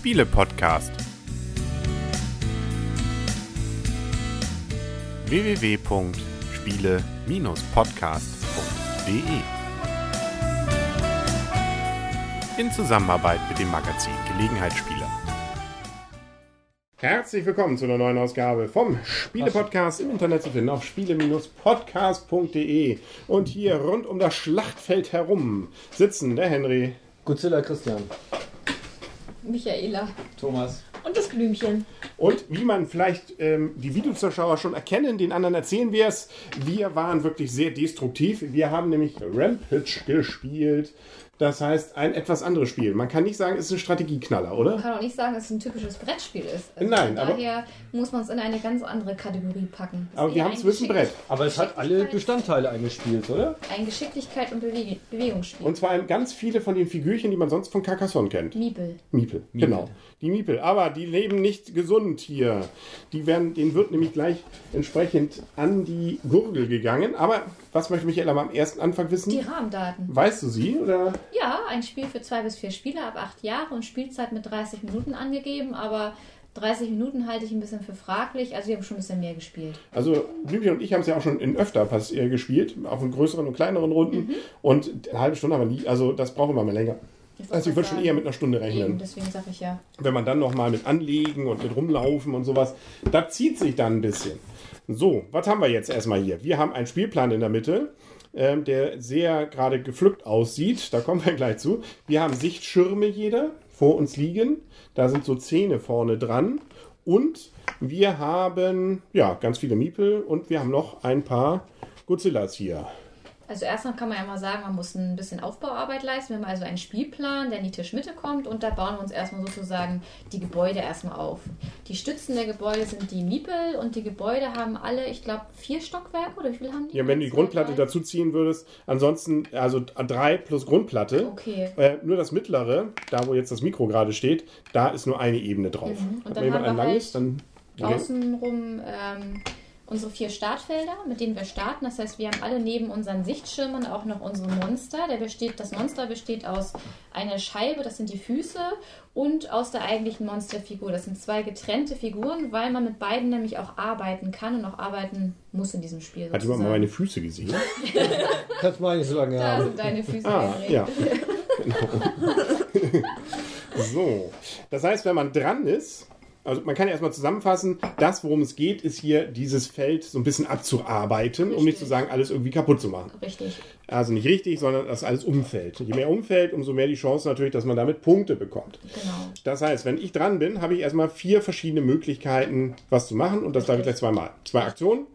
Spiele-Podcast. www.spiele-podcast.de In Zusammenarbeit mit dem Magazin Gelegenheitsspieler. Herzlich willkommen zu einer neuen Ausgabe vom Spiele-Podcast im Internet zu finden auf spiele-podcast.de. Und hier rund um das Schlachtfeld herum sitzen der Henry, Godzilla Christian. Michaela. Thomas. Und das Blümchen. Und wie man vielleicht ähm, die Videozuschauer schon erkennen, den anderen erzählen wir es. Wir waren wirklich sehr destruktiv. Wir haben nämlich Rampage gespielt. Das heißt, ein etwas anderes Spiel. Man kann nicht sagen, es ist ein Strategieknaller, oder? Man kann auch nicht sagen, dass es ein typisches Brettspiel ist. Also Nein, aber- Daher muss man es in eine ganz andere Kategorie packen. Ist Aber wir haben es wissen Geschick- Brett. Aber es hat alle Bestandteile eingespielt, oder? Ein Geschicklichkeit und Bewe Bewegungsspiel. Und zwar ganz viele von den Figürchen, die man sonst von Carcassonne kennt. Miepel. Miepel, genau. Die Miepel. Aber die leben nicht gesund hier. Die werden, denen wird nämlich gleich entsprechend an die Gurgel gegangen. Aber was möchte Michaela mal am ersten Anfang wissen? Die Rahmendaten. Weißt du sie? Oder? Ja, ein Spiel für zwei bis vier Spieler ab acht Jahre und Spielzeit mit 30 Minuten angegeben, aber 30 Minuten halte ich ein bisschen für fraglich. Also wir haben schon ein bisschen mehr gespielt. Also Blümchen und ich haben es ja auch schon in öfter pass äh, gespielt, auch in größeren und kleineren Runden. Und eine halbe Stunde haben wir nie, also das brauchen wir mal länger. Wollte Also ich würde schon eher mit einer Stunde Eben, rechnen. deswegen sage ich ja. wenn man dann noch mal mit anlegen und mit rumlaufen und sowas, da zieht sich dann ein bisschen. So, was haben wir jetzt erstmal hier? Wir haben einen Spielplan in der Mitte, ähm, der sehr gerade gepflückt aussieht. Da kommen wir gleich zu. Wir haben Sichtschirme jeder vor uns liegen. Da sind so Zähne vorne dran. Und wir haben ja ganz viele Miepel und wir haben noch ein paar Godzillas hier. Also erstmal kann man ja mal sagen, man muss ein bisschen Aufbauarbeit leisten. Wir haben also einen Spielplan, der in die Tischmitte kommt und da bauen wir uns erstmal sozusagen die Gebäude erstmal auf. Die Stützen der Gebäude sind die Miepel und die Gebäude haben alle, ich glaube, vier Stockwerke oder wie viel haben die? Ja, wenn du die Grundplatte dazu ziehen würdest, ansonsten also drei plus Grundplatte. Okay. Äh, nur das mittlere, da wo jetzt das Mikro gerade steht, da ist nur eine Ebene drauf. Mhm. Und Hat dann haben ein wir langes, dann. Außenrum ähm, unsere vier Startfelder, mit denen wir starten. Das heißt, wir haben alle neben unseren Sichtschirmen auch noch unsere Monster. Der besteht, das Monster besteht aus einer Scheibe, das sind die Füße, und aus der eigentlichen Monsterfigur. Das sind zwei getrennte Figuren, weil man mit beiden nämlich auch arbeiten kann und auch arbeiten muss in diesem Spiel. Hat jemand mal meine Füße gesehen? Kannst mal nicht so lange Da haben. sind deine Füße. ah, ja. Genau. so. Das heißt, wenn man dran ist, also man kann ja erstmal zusammenfassen, das, worum es geht, ist hier dieses Feld so ein bisschen abzuarbeiten, um nicht Richtig. zu sagen, alles irgendwie kaputt zu machen. Richtig. Also nicht richtig, sondern das alles umfällt. Je mehr umfällt, umso mehr die Chance natürlich, dass man damit Punkte bekommt. Genau. Das heißt, wenn ich dran bin, habe ich erstmal vier verschiedene Möglichkeiten, was zu machen. Und das darf ich gleich zweimal. Zwei Aktionen.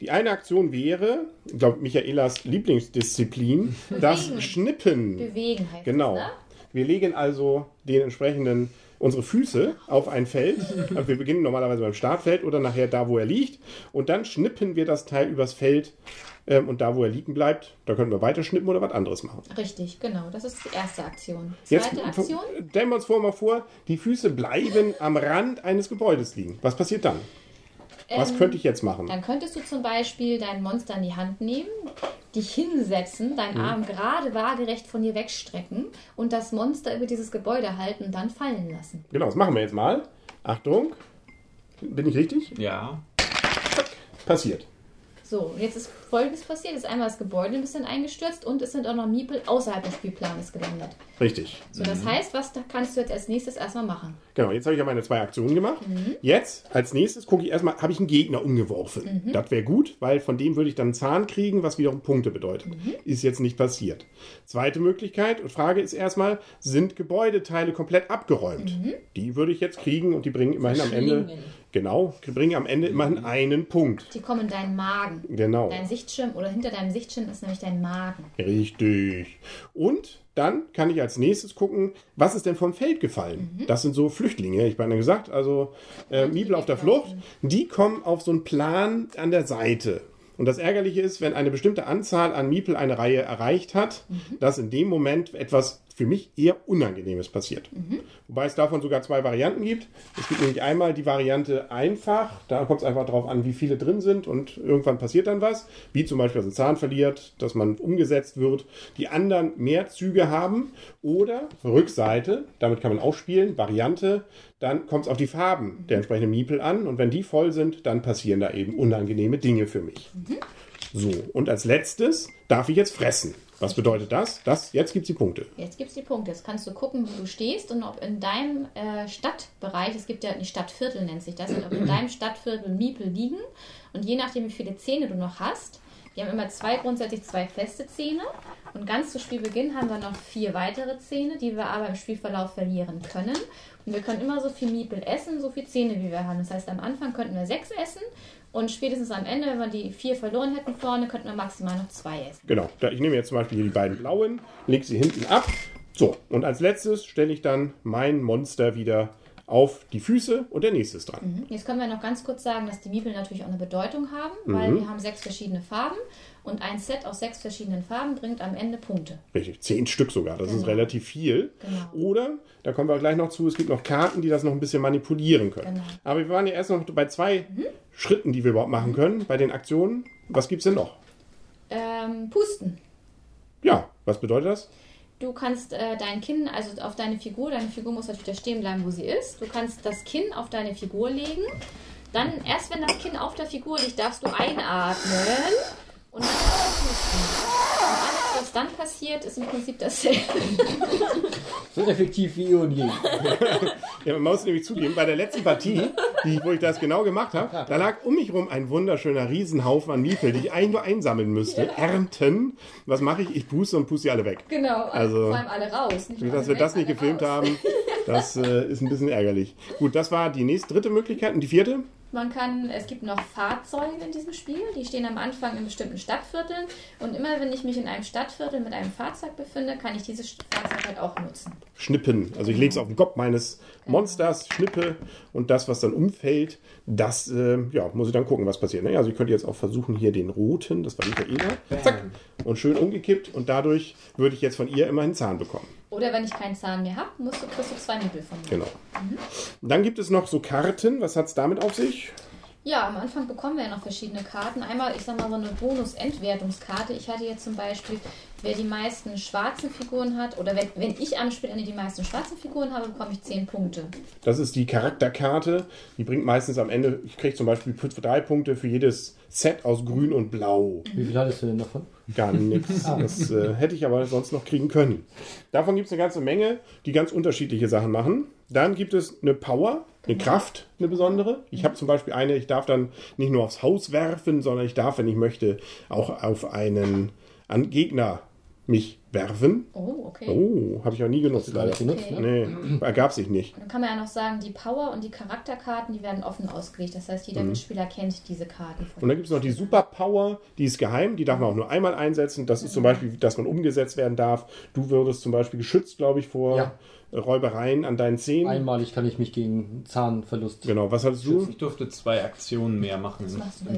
Die eine Aktion wäre, ich glaube, Michaelas Lieblingsdisziplin, das Bewegen. Schnippen. Bewegen heißt Genau. es, ne? Wir legen also den entsprechenden unsere Füße auf ein Feld. Also wir beginnen normalerweise beim Startfeld oder nachher da, wo er liegt. Und dann schnippen wir das Teil übers Feld. Ähm, und da, wo er liegen bleibt, da können wir weiter schnippen oder was anderes machen. Richtig, genau. Das ist die erste Aktion. Jetzt Zweite Aktion. stellen wir uns vor, mal vor, die Füße bleiben am Rand eines Gebäudes liegen. Was passiert dann? Was Ähm, könnte ich jetzt machen? Dann könntest du zum Beispiel dein Monster in die Hand nehmen, dich hinsetzen, Mhm. deinen Arm gerade waagerecht von dir wegstrecken und das Monster über dieses Gebäude halten und dann fallen lassen. Genau, das machen wir jetzt mal. Achtung. Bin ich richtig? Ja. Passiert. So, jetzt ist folgendes passiert: ist einmal das Gebäude ein bisschen eingestürzt und es sind auch noch Miepel außerhalb des Spielplanes gelandet. Richtig. So, das heißt, was kannst du jetzt als nächstes erstmal machen? Genau, jetzt habe ich ja meine zwei Aktionen gemacht. Mhm. Jetzt, als nächstes, gucke ich erstmal, habe ich einen Gegner umgeworfen. Mhm. Das wäre gut, weil von dem würde ich dann einen Zahn kriegen, was wiederum Punkte bedeutet. Mhm. Ist jetzt nicht passiert. Zweite Möglichkeit und Frage ist erstmal, sind Gebäudeteile komplett abgeräumt? Mhm. Die würde ich jetzt kriegen und die bringen immerhin am Ende, genau, bringen am Ende immerhin einen Punkt. Die kommen in deinen Magen. Genau. Dein Sichtschirm oder hinter deinem Sichtschirm ist nämlich dein Magen. Richtig. Und dann kann ich als nächstes gucken, was ist denn vom Feld gefallen? Das sind so Flüchtlinge, ich meine gesagt, also äh, Miebel auf der Flucht, die kommen auf so einen Plan an der Seite. Und das Ärgerliche ist, wenn eine bestimmte Anzahl an Miepel eine Reihe erreicht hat, dass in dem Moment etwas für mich eher Unangenehmes passiert. Wobei es davon sogar zwei Varianten gibt. Es gibt nämlich einmal die Variante einfach, da kommt es einfach darauf an, wie viele drin sind und irgendwann passiert dann was, wie zum Beispiel, dass ein Zahn verliert, dass man umgesetzt wird. Die anderen mehr Züge haben oder Rückseite, damit kann man auch spielen, Variante, dann kommt es auf die Farben der entsprechenden Miepel an und wenn die voll sind, dann passieren da eben unangenehme Dinge für mich. So, und als letztes darf ich jetzt fressen. Was bedeutet das? das jetzt gibt es die Punkte. Jetzt gibt es die Punkte. Jetzt kannst du gucken, wo du stehst und ob in deinem äh, Stadtbereich, es gibt ja die Stadtviertel, nennt sich das, ob in deinem Stadtviertel Miepel liegen. Und je nachdem, wie viele Zähne du noch hast, wir haben immer zwei, grundsätzlich zwei feste Zähne. Und ganz zu Spielbeginn haben wir noch vier weitere Zähne, die wir aber im Spielverlauf verlieren können. Und wir können immer so viel Miepel essen, so viele Zähne, wie wir haben. Das heißt, am Anfang könnten wir sechs essen und spätestens am Ende, wenn wir die vier verloren hätten vorne, könnten wir maximal noch zwei essen. Genau, ich nehme jetzt zum Beispiel hier die beiden blauen, lege sie hinten ab. So, und als letztes stelle ich dann mein Monster wieder auf die Füße und der nächste ist dran. Jetzt können wir noch ganz kurz sagen, dass die Miepel natürlich auch eine Bedeutung haben, weil wir haben sechs verschiedene Farben und ein Set aus sechs verschiedenen Farben bringt am Ende Punkte. Richtig, zehn Stück sogar, das ist Genau. relativ viel. Genau. Oder, da kommen wir gleich noch zu, es gibt noch Karten, die das noch ein bisschen manipulieren können. Genau. Aber wir waren ja erst noch bei zwei Schritten, die wir überhaupt machen können, bei den Aktionen. Was gibt es denn noch? Ähm, Pusten. Ja, was bedeutet das? Du kannst äh, dein Kinn, also auf deine Figur, deine Figur muss natürlich da stehen bleiben, wo sie ist. Du kannst das Kinn auf deine Figur legen. Dann, erst wenn das Kinn auf der Figur liegt, darfst du einatmen und dann pusten. Was dann passiert, ist im Prinzip dasselbe. So effektiv wie eh und je. Ja, man muss nämlich zugeben, bei der letzten Partie, die, wo ich das genau gemacht habe, da lag um mich rum ein wunderschöner Riesenhaufen an Miepel, die ich eigentlich nur einsammeln müsste. Ernten. Was mache ich? Ich puste und puste sie alle weg. Genau, Also, vor allem alle raus. Nicht Dass alle wir weg, das nicht gefilmt raus. haben, das äh, ist ein bisschen ärgerlich. Gut, das war die nächste, dritte Möglichkeit. Und die vierte? Man kann, es gibt noch Fahrzeuge in diesem Spiel, die stehen am Anfang in bestimmten Stadtvierteln und immer wenn ich mich in einem Stadtviertel mit einem Fahrzeug befinde, kann ich dieses Fahrzeug halt auch nutzen. Schnippen. Also ich lege es auf den Kopf meines Monsters, schnippe und das, was dann umfällt, das äh, ja, muss ich dann gucken, was passiert. Ne? Also ich könnte jetzt auch versuchen, hier den roten, das war Michaela, zack, und schön umgekippt und dadurch würde ich jetzt von ihr immer einen Zahn bekommen. Oder wenn ich keinen Zahn mehr habe, musst du, kriegst du zwei Miepel von mir. Genau. Dann gibt es noch so Karten. Was hat es damit auf sich? Ja, am Anfang bekommen wir ja noch verschiedene Karten. Einmal, ich sag mal, so eine Bonus-Entwertungskarte. Ich hatte jetzt zum Beispiel, wer die meisten schwarzen Figuren hat, oder wenn, wenn ich am Spielende die meisten schwarzen Figuren habe, bekomme ich 10 Punkte. Das ist die Charakterkarte. Die bringt meistens am Ende, ich kriege zum Beispiel drei Punkte für jedes Set aus Grün und Blau. Wie viel hattest du denn davon? Gar nichts. Das äh, hätte ich aber sonst noch kriegen können. Davon gibt es eine ganze Menge, die ganz unterschiedliche Sachen machen. Dann gibt es eine Power, eine Kraft, eine besondere. Ich habe zum Beispiel eine, ich darf dann nicht nur aufs Haus werfen, sondern ich darf, wenn ich möchte, auch auf einen an Gegner mich werfen. Oh, okay. Oh, habe ich auch nie genutzt, Gar nicht leider. genutzt, Okay. ne? Nee, ergab sich nicht. Dann kann man ja noch sagen, die Power und die Charakterkarten, die werden offen ausgelegt. Das heißt, jeder Mitspieler kennt diese Karten. Und dann gibt es noch die Superpower, die ist geheim, die darf man auch nur einmal einsetzen. Das ist zum Beispiel, dass man umgesetzt werden darf. Du würdest zum Beispiel geschützt, glaube ich, vor Ja. Räubereien an deinen Zähnen. Einmalig kann ich mich gegen Zahnverlust. Genau, was hattest du? Ich durfte zwei Aktionen mehr machen.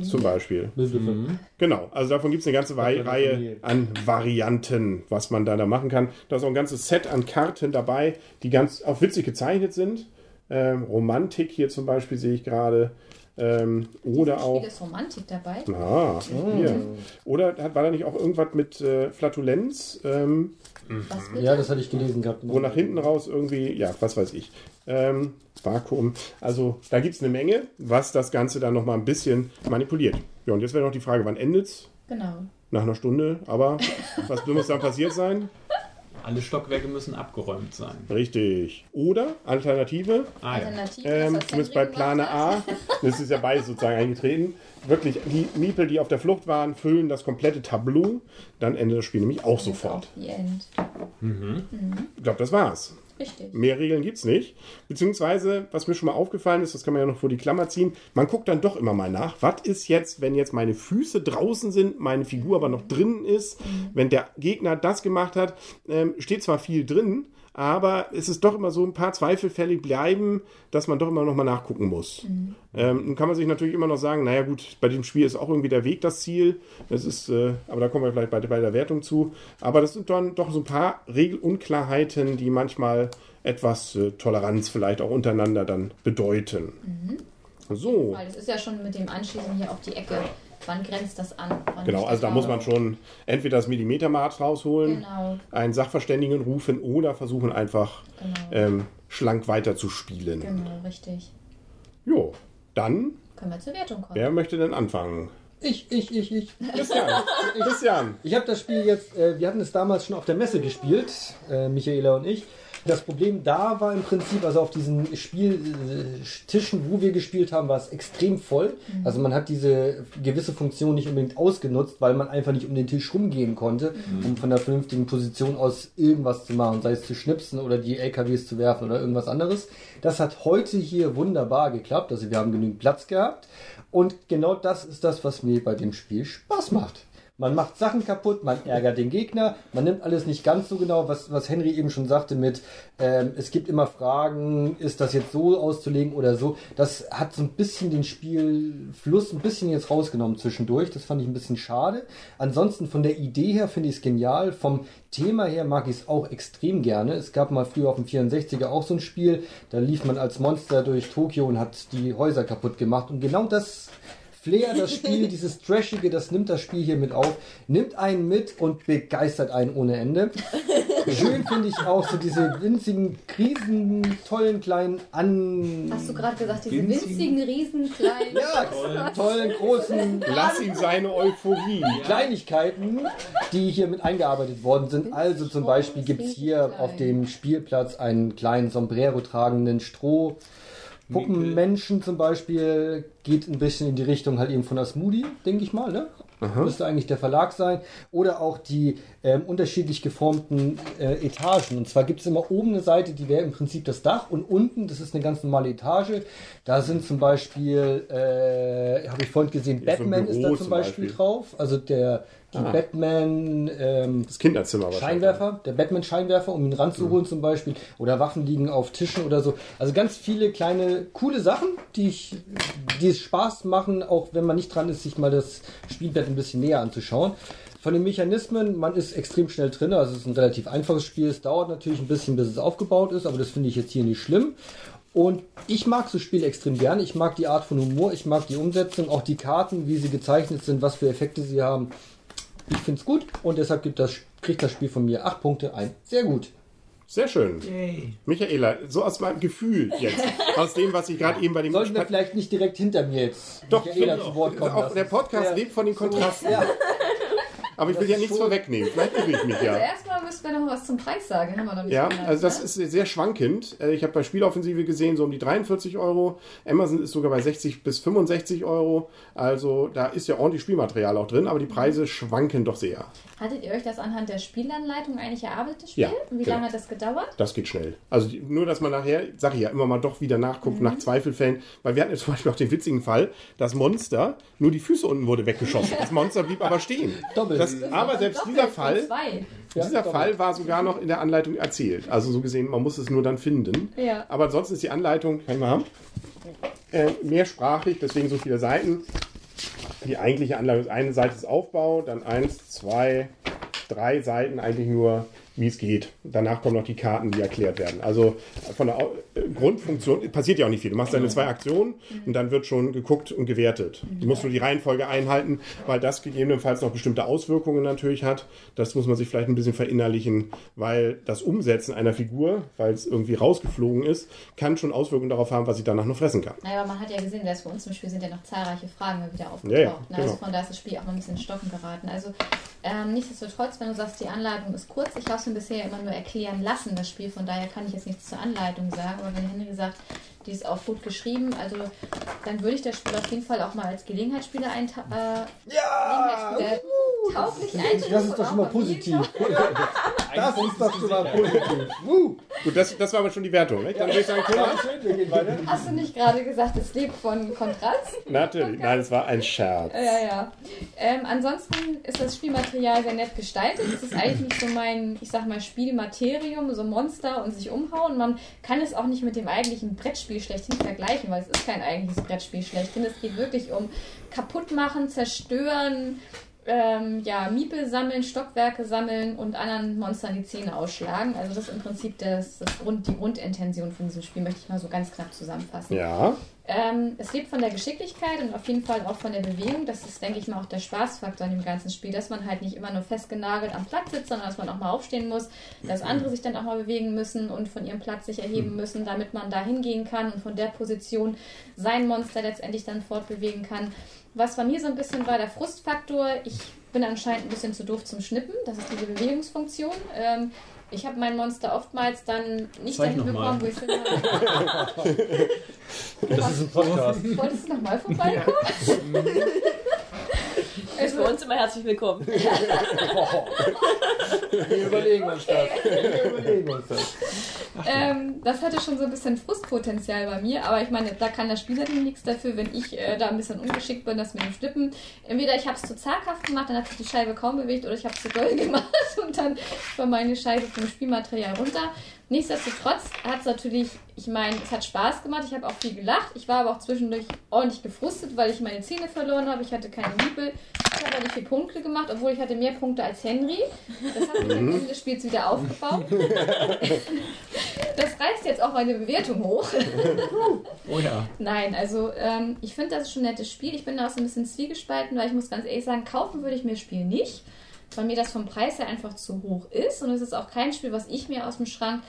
Zum? Beispiel. Mhm. Genau, also davon gibt es eine ganze Reihe an Varianten, was man da, da machen kann. Da ist auch ein ganzes Set an Karten dabei, die ganz auch witzig gezeichnet sind. Ähm, Romantik hier zum Beispiel sehe ich gerade. Ähm, oder auch. Ist Romantik dabei. Ah, hier. Oder hat, war da nicht auch irgendwas mit äh, Flatulenz? Ähm, Was bitte? Ja, das hatte ich gelesen gehabt. wo nach hinten raus irgendwie, ja, was weiß ich. Ähm, Vakuum. Also da gibt es eine Menge, was das Ganze dann nochmal ein bisschen manipuliert. Ja, und jetzt wäre noch die Frage, wann endet's? Genau. Nach einer Stunde, aber was muss dann passiert sein? Alle Stockwerke müssen abgeräumt sein. Richtig. Oder Alternative, Ah, ja. Alternative, ähm, zumindest bei Plane A, das ist ja beides sozusagen eingetreten, wirklich die Miepel, die auf der Flucht waren, füllen das komplette Tableau, dann endet das Spiel nämlich auch sofort. Die End. Ich glaube, das war's. Richtig. Mehr Regeln gibt's nicht. Beziehungsweise, was mir schon mal aufgefallen ist, das kann man ja noch vor die Klammer ziehen, man guckt dann doch immer mal nach, was ist jetzt, wenn jetzt meine Füße draußen sind, meine Figur aber noch drinnen ist, wenn der Gegner das gemacht hat, ähm, steht zwar viel drin, aber es ist doch immer so ein paar Zweifelfälle bleiben, dass man doch immer noch mal nachgucken muss. Ähm, nun kann man sich natürlich immer noch sagen, naja gut, bei dem Spiel ist auch irgendwie der Weg das Ziel. Das ist, äh, aber da kommen wir vielleicht bei, bei der Wertung zu. Aber das sind dann doch so ein paar Regelunklarheiten, die manchmal etwas äh, Toleranz vielleicht auch untereinander dann bedeuten. So. Weil es ist ja schon mit dem Anschließen hier auf die Ecke. Wann grenzt das an? Wann Genau, also da muss man schon entweder das Millimetermaß rausholen, Genau, einen Sachverständigen rufen oder versuchen einfach genau. ähm, schlank weiter zu spielen. Genau, richtig. Jo, dann, Können wir zur Wertung kommen. wer möchte denn anfangen? Ich, ich, ich, ich. Christian. Christian. Ich habe das Spiel jetzt, äh, wir hatten es damals schon auf der Messe gespielt, äh, Michaela und ich. Das Problem da war im Prinzip, also auf diesen Spieltischen, wo wir gespielt haben, war es extrem voll. Also man hat diese gewisse Funktion nicht unbedingt ausgenutzt, weil man einfach nicht um den Tisch rumgehen konnte, um von der vernünftigen Position aus irgendwas zu machen, sei es zu schnipsen oder die LKWs zu werfen oder irgendwas anderes. Das hat heute hier wunderbar geklappt. Also wir haben genügend Platz gehabt. Und genau das ist das, was mir bei dem Spiel Spaß macht. Man macht Sachen kaputt, man ärgert den Gegner, man nimmt alles nicht ganz so genau, was, was Henry eben schon sagte mit, ähm, es gibt immer Fragen, ist das jetzt so auszulegen oder so. Das hat so ein bisschen den Spielfluss ein bisschen jetzt rausgenommen zwischendurch. Das fand ich ein bisschen schade. Ansonsten von der Idee her finde ich es genial. Vom Thema her mag ich es auch extrem gerne. Es gab mal früher auf dem 64er auch so ein Spiel, da lief man als Monster durch Tokio und hat die Häuser kaputt gemacht. Und genau das Flair, das Spiel, dieses Trashige, das nimmt das Spiel hier mit auf, nimmt einen mit und begeistert einen ohne Ende. Schön finde ich auch so diese winzigen, riesen, tollen kleinen An... Hast du gerade gesagt, diese Winzigen- winzigen, riesen, kleinen. Ja, tollen, großen Lass ihm seine Euphorie. Kleinigkeiten, die hier mit eingearbeitet worden sind. Also zum Beispiel gibt es hier auf dem Spielplatz einen kleinen Sombrero tragenden Stroh. Puppenmenschen zum Beispiel geht ein bisschen in die Richtung halt eben von der Smoothie, denke ich mal, ne? Müsste eigentlich der Verlag sein. Oder auch die ähm, unterschiedlich geformten äh, Etagen. Und zwar gibt es immer oben eine Seite, die wäre im Prinzip das Dach und unten, das ist eine ganz normale Etage. Da sind zum Beispiel, äh, habe ich vorhin gesehen, Ja, so Batman ist da zum zum Beispiel, Beispiel. drauf. Also der die Ah. Batman ähm, Das Kinderzimmer. Scheinwerfer, der Batman-Scheinwerfer, um ihn ranzuholen Mhm. zum Beispiel. Oder Waffen liegen auf Tischen oder so. Also ganz viele kleine, coole Sachen, die, ich, die es Spaß machen, auch wenn man nicht dran ist, sich mal das Spielbett ein bisschen näher anzuschauen. Von den Mechanismen, man ist extrem schnell drin, also es ist ein relativ einfaches Spiel. Es dauert natürlich ein bisschen, bis es aufgebaut ist, aber das finde ich jetzt hier nicht schlimm. Und ich mag so Spiele extrem gerne. Ich mag die Art von Humor, ich mag die Umsetzung, auch die Karten, wie sie gezeichnet sind, was für Effekte sie haben. Ich finde es gut und deshalb gibt das, kriegt das Spiel von mir 8 Punkte ein. Sehr gut. Sehr schön. Yay. Michaela, so aus meinem Gefühl jetzt, aus dem, was ich gerade eben bei dem Sollten wir vielleicht nicht direkt hinter mir jetzt Doch, Michaela zu Wort kommen auch lassen? der Podcast Ja. lebt von den Kontrasten. Ja, Aber ich will ja nichts schon- vorwegnehmen. Vielleicht irre ich mich Also ja. erstmal müssen wir noch was zum Preis sagen. Haben wir noch nicht Ja, genannt, also das ne? ist sehr schwankend. Äh, Ich habe bei Spieleoffensive gesehen, so um die 43 Euro. Amazon ist sogar bei 60 bis 65 Euro. Also da ist ja ordentlich Spielmaterial auch drin, aber die Preise schwanken doch sehr. Hattet ihr euch das anhand der Spielanleitung eigentlich erarbeitet, das Spiel? Ja, Und wie genau. lange hat das gedauert? Das geht schnell. Also die, nur, dass man nachher, sage ich ja, immer mal doch wieder nachguckt nach Zweifelfällen. Weil wir hatten jetzt zum Beispiel auch den witzigen Fall, das Monster, nur die Füße unten wurde weggeschossen. Das Monster blieb aber stehen. Doppelt. Das, aber selbst Doppelt dieser Fall, Zwei. Ja, dieser. Fall war sogar noch in der Anleitung erzählt. Also so gesehen, man muss es nur dann finden. Ja. Aber ansonsten ist die Anleitung, kann ich mal haben, äh, mehrsprachig, deswegen so viele Seiten. Die eigentliche Anleitung ist eine Seite ist Aufbau, dann eins, zwei, drei Seiten eigentlich nur, wie es geht. Danach kommen noch die Karten, die erklärt werden. Also von der Grundfunktion passiert ja auch nicht viel. Du machst deine zwei Aktionen und dann wird schon geguckt und gewertet. Du musst nur die Reihenfolge einhalten, weil das gegebenenfalls noch bestimmte Auswirkungen natürlich hat. Das muss man sich vielleicht ein bisschen verinnerlichen, weil das Umsetzen einer Figur, weil es irgendwie rausgeflogen ist, kann schon Auswirkungen darauf haben, was ich danach noch fressen kann. Naja, aber man hat ja gesehen, dass bei uns im Spiel sind ja noch zahlreiche Fragen wieder aufgetaucht. Ja, ja, ne? Also genau. von da ist das Spiel auch mal ein bisschen in Stocken geraten. Also ähm, nichtsdestotrotz, wenn du sagst, die Anleitung ist kurz, ich habe es mir bisher immer nur erklären lassen, das Spiel, von daher kann ich jetzt nichts zur Anleitung sagen. Aber wenn Henry sagt, die ist auch gut geschrieben, also dann würde ich das Spiel auf jeden Fall auch mal als Gelegenheitsspieler einta äh, Ja! Gelegenheitsspieler tauglich einstufen. Das ist doch schon mal positiv. Das ist doch schon mal positiv. Gut, das, das war aber schon die Wertung. Nicht? Dann würde ich sagen, Thomas. Schön, wir gehen weiter. Hast du nicht gerade gesagt, es lebt von Kontrast? Natürlich. Nein, es war ein Scherz. Ja, ja. Ähm, ansonsten ist das Spielmaterial sehr nett gestaltet. Es ist eigentlich nicht so mein, ich sag mal, Spielmaterium, so Monster und sich umhauen. Man kann es auch nicht mit dem eigentlichen Brettspiel schlechthin vergleichen, weil es ist kein eigentliches Brettspiel schlechthin. Es geht wirklich um kaputtmachen, zerstören, ähm, ja, Miepel sammeln, Stockwerke sammeln und anderen Monstern die Zähne ausschlagen. Also das ist im Prinzip das, das Grund, die Grundintention von diesem Spiel, möchte ich mal so ganz knapp zusammenfassen. Ja. Ähm, es lebt von der Geschicklichkeit und auf jeden Fall auch von der Bewegung. Das ist, denke ich mal, auch der Spaßfaktor in dem ganzen Spiel, dass man halt nicht immer nur festgenagelt am Platz sitzt, sondern dass man auch mal aufstehen muss, dass andere sich dann auch mal bewegen müssen und von ihrem Platz sich erheben müssen, damit man da hingehen kann und von der Position sein Monster letztendlich dann fortbewegen kann. Was bei mir so ein bisschen war der Frustfaktor, ich bin anscheinend ein bisschen zu doof zum Schnippen, das ist diese Bewegungsfunktion. Ähm, ich habe mein Monster oftmals dann nicht Zeig dahin bekommen, wo ich hin Das ist ein Podcast. Wolltest du nochmal vorbeikommen? Ist bei uns immer herzlich willkommen. Wir überlegen uns das. Wir überlegen uns das. Ähm, das hatte schon so ein bisschen Frustpotenzial bei mir, aber ich meine, da kann der Spieler nichts dafür, wenn ich äh, da ein bisschen ungeschickt bin, das mit dem Schnippen. Entweder ich habe es zu zaghaft gemacht, dann hat sich die Scheibe kaum bewegt, oder ich habe es zu doll gemacht und dann war meine Scheibe vom Spielmaterial runter. Nichtsdestotrotz hat es natürlich, ich meine, es hat Spaß gemacht, ich habe auch viel gelacht, ich war aber auch zwischendurch ordentlich gefrustet, weil ich meine Zähne verloren habe, ich hatte keine Miepel, ich habe aber nicht viele Punkte gemacht, obwohl ich hatte mehr Punkte als Henry. Das hat mich am Ende des Spiels wieder aufgebaut. Das reißt jetzt auch meine Bewertung hoch. Oh ja. Nein, also ähm, ich finde, das ist schon ein nettes Spiel. Ich bin da auch so ein bisschen zwiegespalten, weil ich muss ganz ehrlich sagen, kaufen würde ich mir das Spiel nicht, weil mir das vom Preis her einfach zu hoch ist. Und es ist auch kein Spiel, was ich mir aus dem Schrank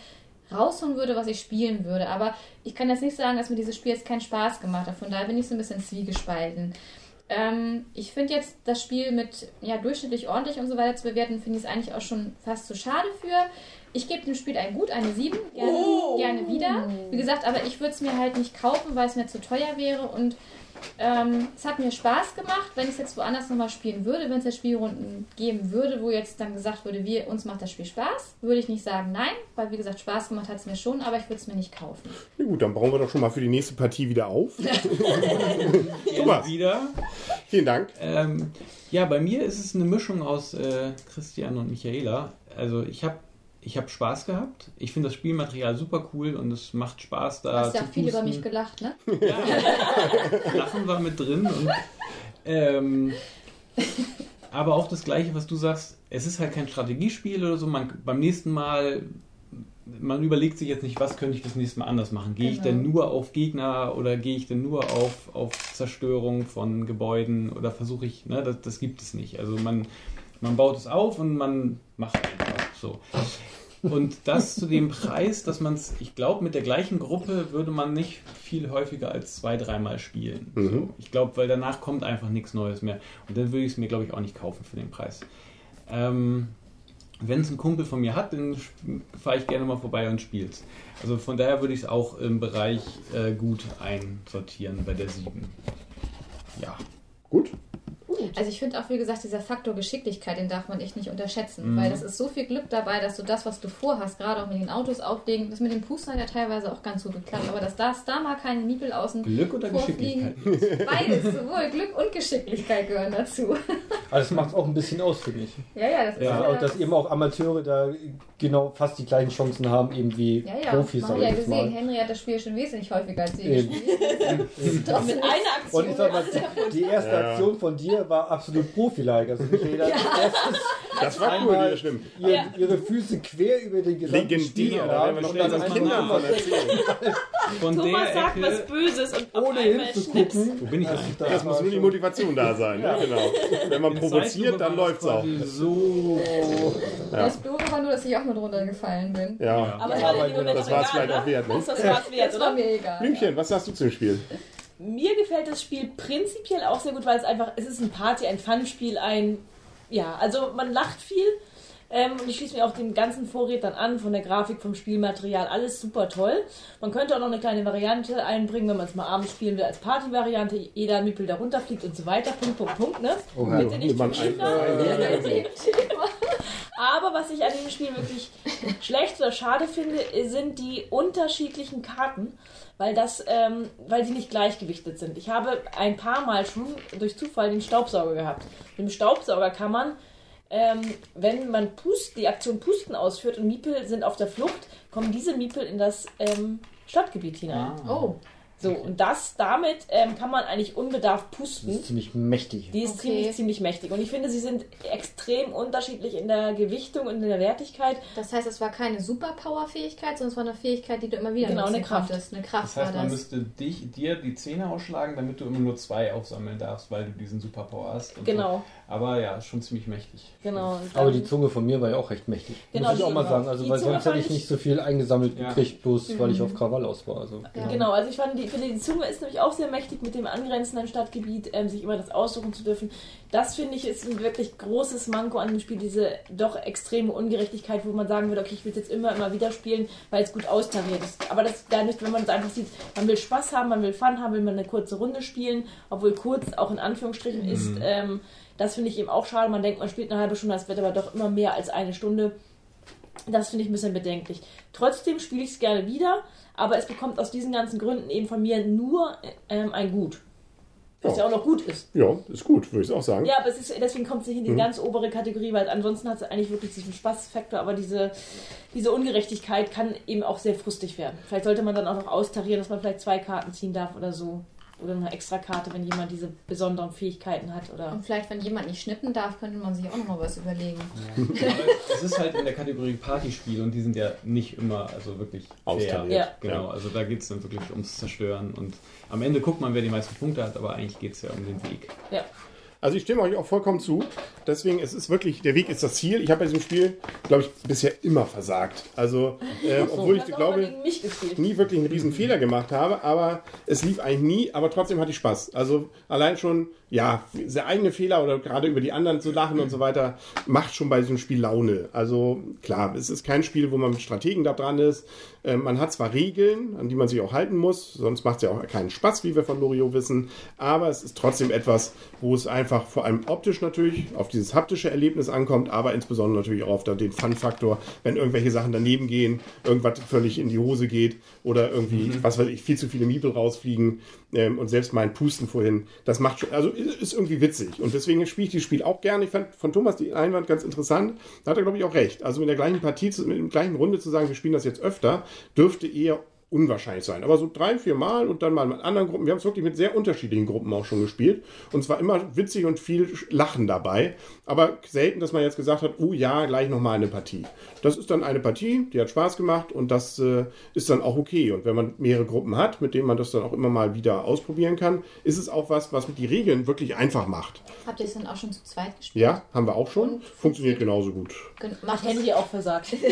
rausholen würde, was ich spielen würde. Aber ich kann jetzt nicht sagen, dass mir dieses Spiel jetzt keinen Spaß gemacht hat. Von daher bin ich so ein bisschen zwiegespalten. Ähm, ich finde jetzt das Spiel mit ja, durchschnittlich ordentlich und so weiter zu bewerten, finde ich es eigentlich auch schon fast zu schade für. Ich gebe dem Spiel ein Gut, eine 7, gerne, Oh. gerne wieder. Wie gesagt, aber ich würde es mir halt nicht kaufen, weil es mir zu teuer wäre und ähm, es hat mir Spaß gemacht, wenn ich es jetzt woanders nochmal spielen würde, wenn es jetzt Spielrunden geben würde, wo jetzt dann gesagt würde, wir, uns macht das Spiel Spaß, würde ich nicht sagen nein, weil wie gesagt, Spaß gemacht hat es mir schon, aber ich würde es mir nicht kaufen. Ja, gut, dann bauen wir doch schon mal für die nächste Partie wieder auf. Thomas. Wieder. Vielen Dank. Ähm, ja, bei mir ist es eine Mischung aus äh, Christian und Michaela. Also ich habe ich hab Spaß gehabt. Ich finde das Spielmaterial super cool und es macht Spaß Du da hast ja viel über pusten. mich gelacht, ne? Lachen war mit drin. Und, ähm, aber auch das Gleiche, was du sagst, es ist halt kein Strategiespiel oder so. Man, beim nächsten Mal, man überlegt sich jetzt nicht, was könnte ich das nächste Mal anders machen. Gehe ich Genau. denn nur auf Gegner oder gehe ich denn nur auf, auf Zerstörung von Gebäuden oder versuche ich, ne, das, das gibt es nicht. Also man, man baut es auf und man macht einfach so. Und das zu dem Preis, dass man es, ich glaube, mit der gleichen Gruppe würde man nicht viel häufiger als zwei, dreimal spielen. Mhm. So. Ich glaube, weil danach kommt einfach nichts Neues mehr. Und dann würde ich es mir, glaube ich, auch nicht kaufen für den Preis. Ähm, Wenn es ein Kumpel von mir hat, dann fahre ich gerne mal vorbei und spiele es. Also von daher würde ich es auch im Bereich äh, gut einsortieren bei der 7. Ja. Gut. Also ich finde auch, wie gesagt, dieser Faktor Geschicklichkeit, den darf man echt nicht unterschätzen, Mhm. weil das ist so viel Glück dabei, dass du das, was du vorhast, gerade auch mit den Autos auflegen, das mit dem Puster hat ja teilweise auch ganz gut geklappt, aber dass das da mal keine Niepel außen Glück oder vorfliegen, Geschicklichkeit? beides, sowohl Glück und Geschicklichkeit gehören dazu. Also das macht es auch ein bisschen aus, finde ich. Ja, ja, das ist Ja, auch, dass eben auch Amateure da genau fast die gleichen Chancen haben, eben wie ja, ja, Profis, ja ich jetzt gesehen, mal. Henry hat das Spiel schon wesentlich häufiger als sie Eben. gespielt. Mit einer Aktion. Und ich sag mal, die erste Ja. Aktion von dir war absolut Profi-like. Also Michaela als erstes Das war cool, das stimmt. ihr, Ja. ihre Füße quer über den gesamten Legendär, da werden wir dann unseren Kindern von erzählen. Von Thomas sagt Ecke, was Böses und ohne hinzugucken. Wo bin ich Das eigentlich? das Das muss war nur die Motivation da sein. Ja. genau. Wenn man provoziert, dann war läuft's auch. So. Das Blöde war nur, dass ich auch mit runtergefallen bin. Ja. Aber Ja, es war die das war's egal, vielleicht ne? auch wert, ne? Das, das war's wert, Das war oder? mir egal. Blümchen, was sagst du zum Spiel? Mir gefällt das Spiel prinzipiell auch sehr gut, weil es einfach, es ist ein Party, ein Fun-Spiel, ein, ja, also man lacht viel. Ähm, und ich schließe mir auch den ganzen Vorräten dann an, von der Grafik, vom Spielmaterial, alles super toll. Man könnte auch noch eine kleine Variante einbringen, wenn man es mal abends spielen will, als Partyvariante, jeder Miepel da runterfliegt und so weiter. Punkt, Punkt, Punkt, ne? Oh, Bitte nicht man ein- Kinder. Aber was ich an diesem Spiel wirklich schlecht oder schade finde, sind die unterschiedlichen Karten, weil das, ähm, weil die nicht gleichgewichtet sind. Ich habe ein paar Mal schon durch Zufall den Staubsauger gehabt. Mit dem Staubsauger kann man, ähm, wenn man Pust, die Aktion Pusten ausführt und Miepel sind auf der Flucht, kommen diese Miepel in das ähm, Stadtgebiet hinein. Oh, So, und das, damit ähm, kann man eigentlich unbedarft pusten. ist ziemlich mächtig. Die ist Okay. ziemlich, ziemlich mächtig. Und ich finde, sie sind extrem unterschiedlich in der Gewichtung und in der Wertigkeit. das heißt, es war keine Superpower-Fähigkeit, sondern es war eine Fähigkeit, die du immer wieder Genau, eine Kraft. konntest. Eine Kraft Das heißt, war man das. müsste dich, dir die Zähne ausschlagen, damit du immer nur zwei aufsammeln darfst, weil du diesen Superpower hast. und Genau. So. Aber ja, schon ziemlich mächtig. Genau. Aber die Zunge von mir war ja auch recht mächtig. Genau, Muss ich auch mal sagen. Also, weil Zunge sonst hätte ich ich- nicht so viel eingesammelt Ja. gekriegt, bloß weil ich auf Krawall aus war. Also. Ja. Genau, also ich fand, die, finde, die Zunge ist nämlich auch sehr mächtig mit dem angrenzenden Stadtgebiet, ähm, sich immer das aussuchen zu dürfen. Das finde ich ist ein wirklich großes Manko an dem Spiel, diese doch extreme Ungerechtigkeit, wo man sagen würde, okay, ich will es jetzt immer, immer wieder spielen, weil es gut austariert ist. Aber das gar nicht, wenn man es einfach sieht, man will Spaß haben, man will Fun haben, will man eine kurze Runde spielen, obwohl kurz auch in Anführungsstrichen ist. Ähm, das finde ich eben auch schade. Man denkt, man spielt eine halbe Stunde, das wird aber doch immer mehr als eine Stunde. Das finde ich ein bisschen bedenklich. Trotzdem spiele ich es gerne wieder, aber es bekommt aus diesen ganzen Gründen eben von mir nur ähm, ein Gut. Was Ja. ja auch noch gut ist. Ja, ist gut, würde ich auch sagen. Ja, aber es ist, deswegen kommt es nicht in Mhm. die ganz obere Kategorie, weil ansonsten hat es eigentlich wirklich diesen Spaßfaktor, aber diese, diese Ungerechtigkeit kann eben auch sehr frustig werden. Vielleicht sollte man dann auch noch austarieren, dass man vielleicht zwei Karten ziehen darf oder so. Oder eine extra Karte, wenn jemand diese besonderen Fähigkeiten hat. Oder Und vielleicht, wenn jemand nicht schnippen darf, könnte man sich auch noch mal was überlegen. Aber es ist halt in der Kategorie Partyspiel und die sind ja nicht immer also wirklich fair. Ja. Genau, Ja. also da geht es dann wirklich ums Zerstören und am Ende guckt man, wer die meisten Punkte hat, aber eigentlich geht es ja um den Weg. ja. Also ich stimme euch auch vollkommen zu. Deswegen, es ist wirklich, der Weg ist das Ziel. Ich habe bei diesem Spiel, glaube ich, bisher immer versagt. Also, äh, obwohl ich glaube, gespielt. nie wirklich einen riesen Fehler gemacht habe, aber es lief eigentlich nie, aber trotzdem hatte ich Spaß. Also allein schon, ja, sehr eigene Fehler oder gerade über die anderen zu lachen und so weiter, macht schon bei diesem Spiel Laune. Also klar, es ist kein Spiel, wo man mit Strategen da dran ist. Ähm, man hat zwar Regeln, an die man sich auch halten muss, sonst macht es ja auch keinen Spaß, wie wir von Loriot wissen, aber es ist trotzdem etwas, wo es einfach vor allem optisch natürlich auf dieses haptische Erlebnis ankommt, aber insbesondere natürlich auch auf den Fun-Faktor, wenn irgendwelche Sachen daneben gehen, irgendwas völlig in die Hose geht oder irgendwie, was weiß ich, viel zu viele Miebel rausfliegen ähm, und selbst mein Pusten vorhin, das macht schon, also ist irgendwie witzig und deswegen spiele ich dieses Spiel auch gerne. Ich fand von Thomas die Einwand ganz interessant, da hat er glaube ich auch recht. Also mit der gleichen Partie, mit der gleichen Runde zu sagen, wir spielen das jetzt öfter, dürfte eher unwahrscheinlich sein. Aber so drei, vier Mal und dann mal mit anderen Gruppen. Wir haben es wirklich mit sehr unterschiedlichen Gruppen auch schon gespielt. Und zwar immer witzig und viel Lachen dabei. Aber selten, dass man jetzt gesagt hat, oh ja, gleich nochmal eine Partie. Das ist dann eine Partie, die hat Spaß gemacht und das äh, ist dann auch okay. Und wenn man mehrere Gruppen hat, mit denen man das dann auch immer mal wieder ausprobieren kann, ist es auch was, was die Regeln wirklich einfach macht. Habt ihr es dann auch schon zu zweit gespielt? Ja, haben wir auch schon. Und Funktioniert genauso gut. Macht Handy auch versagt.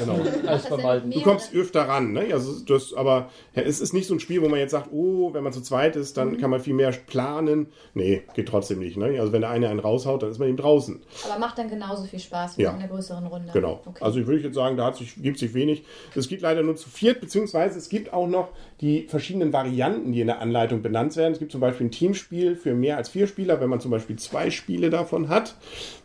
Genau. Du kommst öfter ran, ne? Also das, aber ja, es ist nicht so ein Spiel, wo man jetzt sagt, oh, wenn man zu zweit ist, dann kann man viel mehr planen. Nee, geht trotzdem nicht. Ne? Also wenn der eine einen raushaut, dann ist man eben draußen. Aber macht dann genauso viel Spaß wie Ja. in der größeren Runde. Genau. Okay. Also ich würde jetzt sagen, da sich, gibt sich wenig. Es gibt leider nur zu viert, beziehungsweise es gibt auch noch die verschiedenen Varianten, die in der Anleitung benannt werden. Es gibt zum Beispiel ein Teamspiel für mehr als vier Spieler. Wenn man zum Beispiel zwei Spiele davon hat,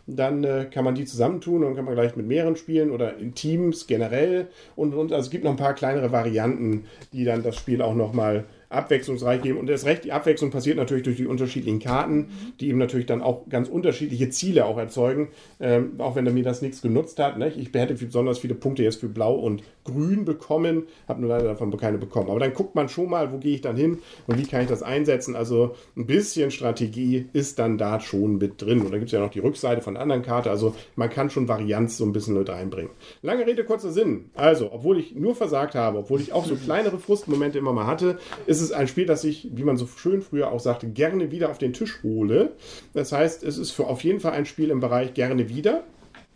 dann äh, kann man die zusammentun und kann man gleich mit mehreren spielen oder in Teams generell. Und, und also es gibt noch ein paar kleinere Varianten, die dann das Spiel auch nochmal abwechslungsreich geben. Und erst recht, die Abwechslung passiert natürlich durch die unterschiedlichen Karten, die eben natürlich dann auch ganz unterschiedliche Ziele auch erzeugen. Ähm, auch wenn er mir das nichts genutzt hat. Ne? Ich hätte besonders viele Punkte jetzt für Blau und Grün bekommen, habe nur leider davon keine bekommen. Aber dann guckt man schon mal, wo gehe ich dann hin und wie kann ich das einsetzen. Also ein bisschen Strategie ist dann da schon mit drin. Und da gibt es ja noch die Rückseite von der anderen Karte. Also man kann schon Varianz so ein bisschen mit reinbringen. Lange Rede, kurzer Sinn. Also, obwohl ich nur versagt habe, obwohl ich auch so kleinere Frustmomente immer mal hatte, ist es ein Spiel, das ich, wie man so schön früher auch sagte, gerne wieder auf den Tisch hole. Das heißt, es ist für auf jeden Fall ein Spiel im Bereich gerne wieder.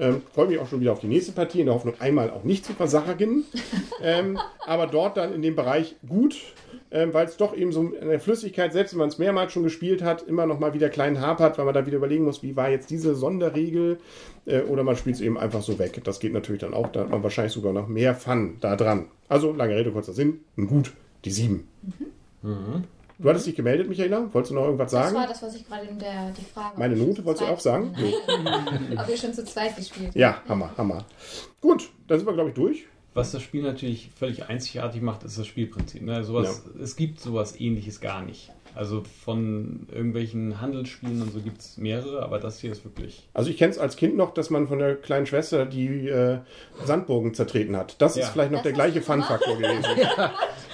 Ähm, Freue mich auch schon wieder auf die nächste Partie, in der Hoffnung, einmal auch nicht zu versagen. ähm, aber dort dann in dem Bereich gut, ähm, weil es doch eben so in der Flüssigkeit, selbst wenn man es mehrmals schon gespielt hat, immer noch mal wieder kleinen hapert, weil man dann wieder überlegen muss, wie war jetzt diese Sonderregel äh, oder man spielt es eben einfach so weg. Das geht natürlich dann auch, da hat man wahrscheinlich sogar noch mehr Fun da dran. Also, lange Rede, kurzer Sinn, ein gut, die sieben. Du hattest dich gemeldet, Michaela? Wolltest du noch irgendwas Das sagen? war das, was ich gerade in der die Frage. Meine Note wolltest du auch sagen? Nein. Ob wir schon zu zweit gespielt haben. Ja, Hammer, Hammer. Gut, dann sind wir, glaube ich, durch. Was das Spiel natürlich völlig einzigartig macht, ist das Spielprinzip. Ne? Sowas, Es gibt sowas ähnliches gar nicht. Also von irgendwelchen Handelsspielen und so gibt es mehrere, aber das hier ist wirklich. Also ich kenne es als Kind noch, dass man von der kleinen Schwester die äh, Sandburgen zertreten hat. Das Ja. ist vielleicht noch Das der gleiche? Fun-Faktor gewesen.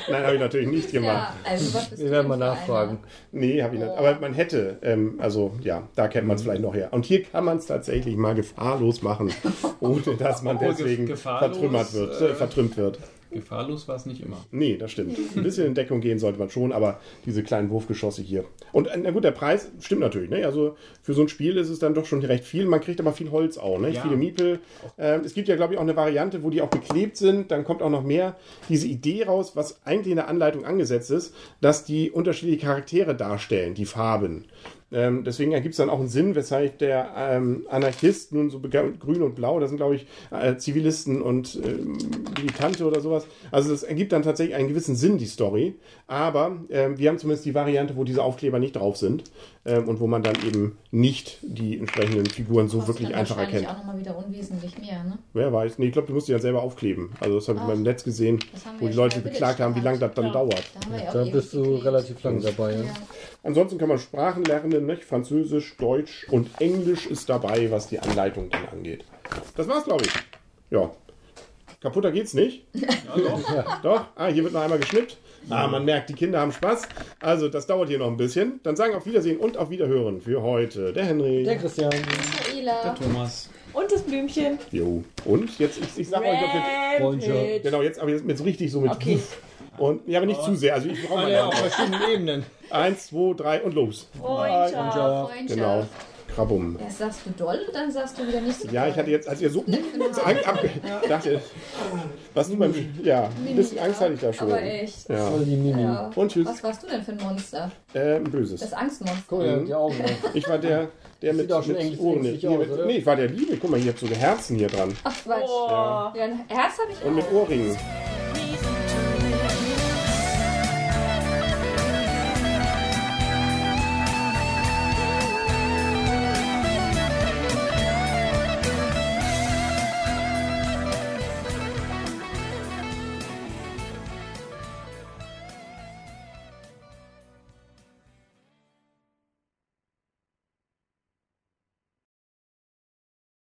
Nein, habe ich natürlich nicht gemacht. Ja, also was Wir werden mal nachfragen. Nee, habe ich nicht. Aber man hätte, ähm, also ja, da kennt man es vielleicht noch her. Und hier kann man es tatsächlich mal gefahrlos machen, ohne dass man deswegen vertrümmert wird, äh, äh, vertrümmt wird. Gefahrlos war es nicht immer. Nee, das stimmt. Ein bisschen in Deckung gehen sollte man schon, aber diese kleinen Wurfgeschosse hier. Und äh, na gut, der Preis stimmt natürlich. Ne? Also für so ein Spiel ist es dann doch schon recht viel. Man kriegt aber viel Holz auch, ne? Ja. viele Miepel. Ähm, es gibt ja, glaube ich, auch eine Variante, wo die auch beklebt sind. Dann kommt auch noch mehr diese Idee raus, was eigentlich in der Anleitung angesetzt ist, dass die unterschiedliche Charaktere darstellen, die Farben. Ähm, deswegen ergibt es dann auch einen Sinn, weshalb der ähm, Anarchist nun so grün und blau, das sind glaube ich äh, Zivilisten und ähm, Militante oder sowas. Also das ergibt dann tatsächlich einen gewissen Sinn, die Story. Aber ähm, wir haben zumindest die Variante, wo diese Aufkleber nicht drauf sind ähm, und wo man dann eben nicht die entsprechenden Figuren so Kostet wirklich dann einfach erkennt. auch nochmal wieder unwesentlich mehr, ne? Wer weiß. Nee, ich glaube, du musst die dann selber aufkleben. Also das habe ich Ach. mal im Netz gesehen, Das wo die ja Leute schon bei beklagt haben, wie lange das dann Ja. dauert. Da ja Da bist du relativ lang dabei. Ja. Ja. Ansonsten kann man Sprachen lernen, nicht? Französisch, Deutsch und Englisch ist dabei, was die Anleitung dann angeht. Das war's, glaube ich. Ja. Kaputter geht's nicht. Doch. Ah, hier wird noch einmal geschnippt. Ah, man merkt, die Kinder haben Spaß. Also, das dauert hier noch ein bisschen. Dann sagen auf Wiedersehen und auf Wiederhören für heute der Henry. Der Christian. Michaela. Thomas. Und das Blümchen. Jo. Und jetzt, ich, ich sag euch noch jetzt, Freundschaft. genau, jetzt, aber jetzt, jetzt richtig so mit. Okay. Und, ja, aber nicht zu sehr. Also, ich brauche mal. verschiedenen Ebenen. Eins, zwei, drei und los. Freundschaft. Freundschaft. Genau. Krabum. Erst sagst du doll und dann sagst du wieder nicht so Ja, ich hatte jetzt, als ihr so Angst ab, dachte, was du beim, ja, ein bisschen Angst hatte ich da schon. Aber echt. Ja. Voll die Mimi. Ja. Und tschüss. Was warst du denn für ein Monster? Äh, ein böses. Das Angstmonster. Guck mal, die Augen. Ich war der, der mit, auch schon mit Ohren. Nee, aus, mit, nee, ich war der Liebe. Guck mal, hier habt so Herzen hier dran. Ach Quatsch. Oh. Ja, ein Herz habe ich Und auch. mit Ohrringen.